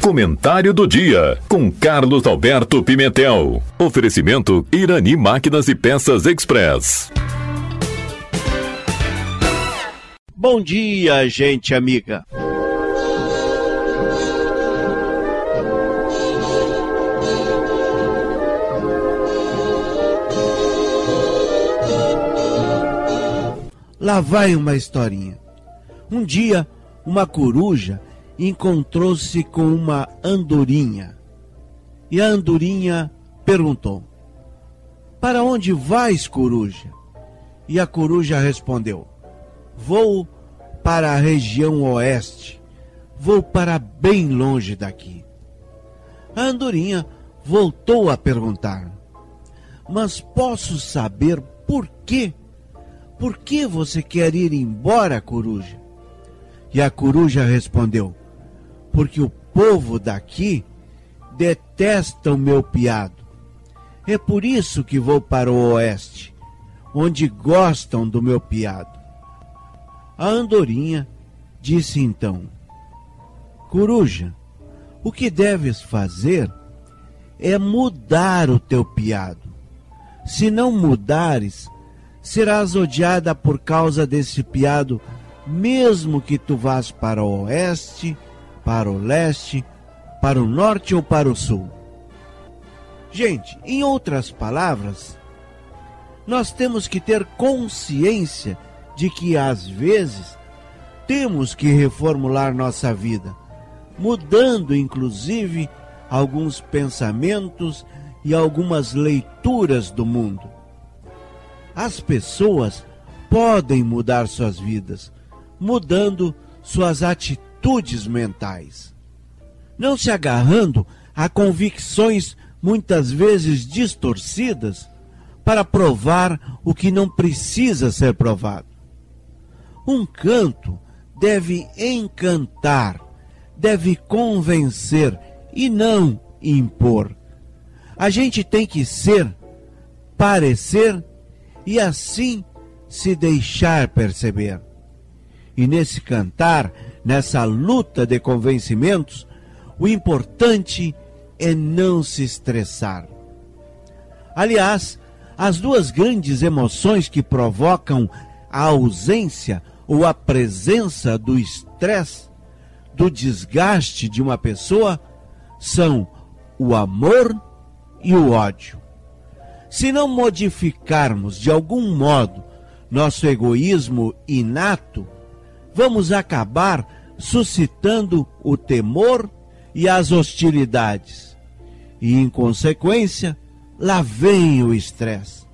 Comentário do dia com Carlos Alberto Pimentel. Oferecimento Irani Máquinas e Peças Express. Bom dia, gente amiga. Lá vai uma historinha. Um dia, uma coruja encontrou-se com uma andorinha. E a andorinha perguntou: Para onde vais, coruja? E a coruja respondeu: Vou para a região oeste. Vou para bem longe daqui. A andorinha voltou a perguntar: Mas posso saber por quê? Por que você quer ir embora, coruja? E a coruja respondeu: porque o povo daqui detesta o meu piado. É por isso que vou para o oeste, onde gostam do meu piado. A andorinha disse então: Coruja, o que deves fazer é mudar o teu piado. Se não mudares, serás odiada por causa desse piado, mesmo que tu vás para o oeste para o leste, para o norte ou para o sul. Gente, em outras palavras, nós temos que ter consciência de que às vezes temos que reformular nossa vida, mudando inclusive alguns pensamentos e algumas leituras do mundo. As pessoas podem mudar suas vidas, mudando suas atitudes atitudes mentais, não se agarrando a convicções muitas vezes distorcidas para provar o que não precisa ser provado. Um canto deve encantar, deve convencer e não impor. A gente tem que ser, parecer e assim se deixar perceber. E nesse cantar nessa luta de convencimentos, o importante é não se estressar. Aliás, as duas grandes emoções que provocam a ausência ou a presença do estresse, do desgaste de uma pessoa, são o amor e o ódio. Se não modificarmos de algum modo nosso egoísmo inato, vamos acabar suscitando o temor e as hostilidades. E, em consequência, lá vem o estresse.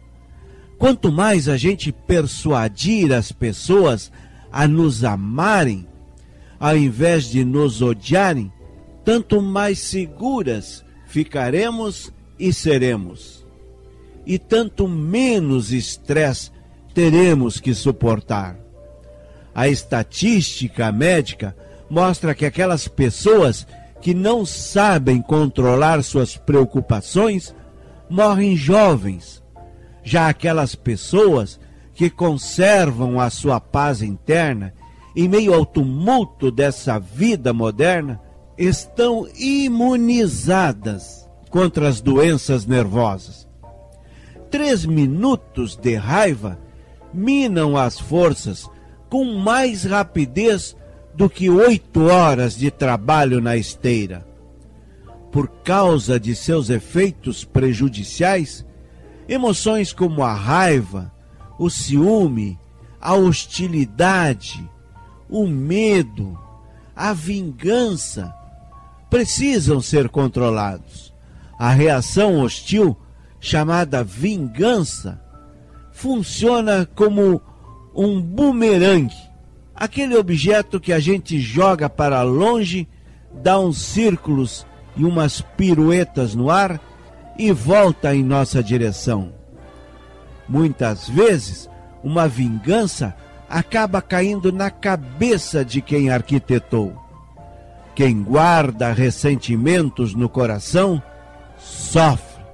Quanto mais a gente persuadir as pessoas a nos amarem, ao invés de nos odiarem, tanto mais seguras ficaremos e seremos. E tanto menos estresse teremos que suportar. A estatística médica mostra que aquelas pessoas que não sabem controlar suas preocupações morrem jovens. Já aquelas pessoas que conservam a sua paz interna em meio ao tumulto dessa vida moderna estão imunizadas contra as doenças nervosas. Três minutos de raiva minam as forças com mais rapidez do que oito horas de trabalho na esteira. Por causa de seus efeitos prejudiciais, emoções como a raiva, o ciúme, a hostilidade, o medo, a vingança precisam ser controlados. A reação hostil, chamada vingança, funciona como um bumerangue, aquele objeto que a gente joga para longe, dá uns círculos e umas piruetas no ar e volta em nossa direção. Muitas vezes, uma vingança acaba caindo na cabeça de quem arquitetou. Quem guarda ressentimentos no coração sofre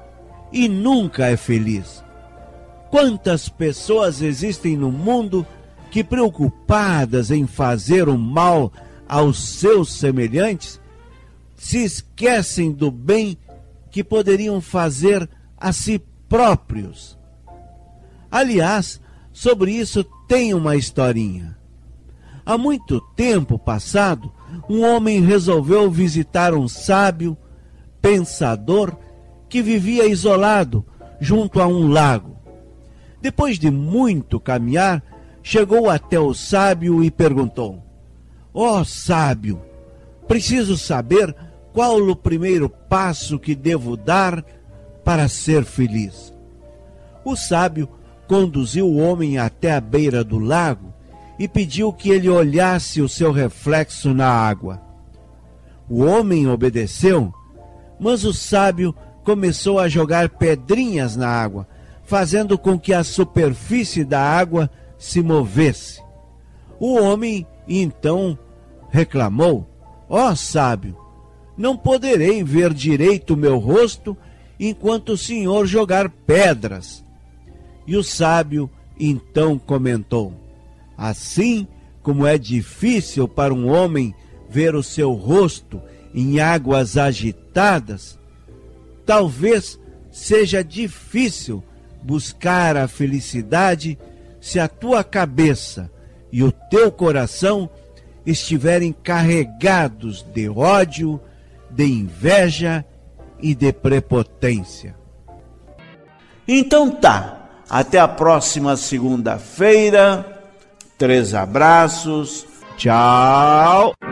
e nunca é feliz. Quantas pessoas existem no mundo que, preocupadas em fazer o mal aos seus semelhantes, se esquecem do bem que poderiam fazer a si próprios. Aliás, sobre isso tem uma historinha. Há muito tempo passado, um homem resolveu visitar um sábio, pensador, que vivia isolado junto a um lago. Depois de muito caminhar, chegou até o sábio e perguntou: Ó oh, sábio, preciso saber qual o primeiro passo que devo dar para ser feliz. O sábio conduziu o homem até a beira do lago e pediu que ele olhasse o seu reflexo na água. O homem obedeceu, mas o sábio começou a jogar pedrinhas na água, fazendo com que a superfície da água se movesse. O homem então reclamou: Ó oh, sábio, não poderei ver direito o meu rosto enquanto o senhor jogar pedras. E o sábio então comentou: Assim como é difícil para um homem ver o seu rosto em águas agitadas, talvez seja difícil buscar a felicidade se a tua cabeça e o teu coração estiverem carregados de ódio, de inveja e de prepotência. Então tá, até a próxima segunda-feira. Três abraços. Tchau.